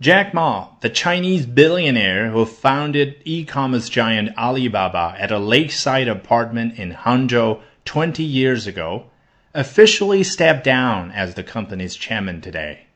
Jack Ma, the Chinese billionaire who founded e-commerce giant Alibaba at a lakeside apartment in Hangzhou 20 years ago, officially stepped down as the company's chairman today.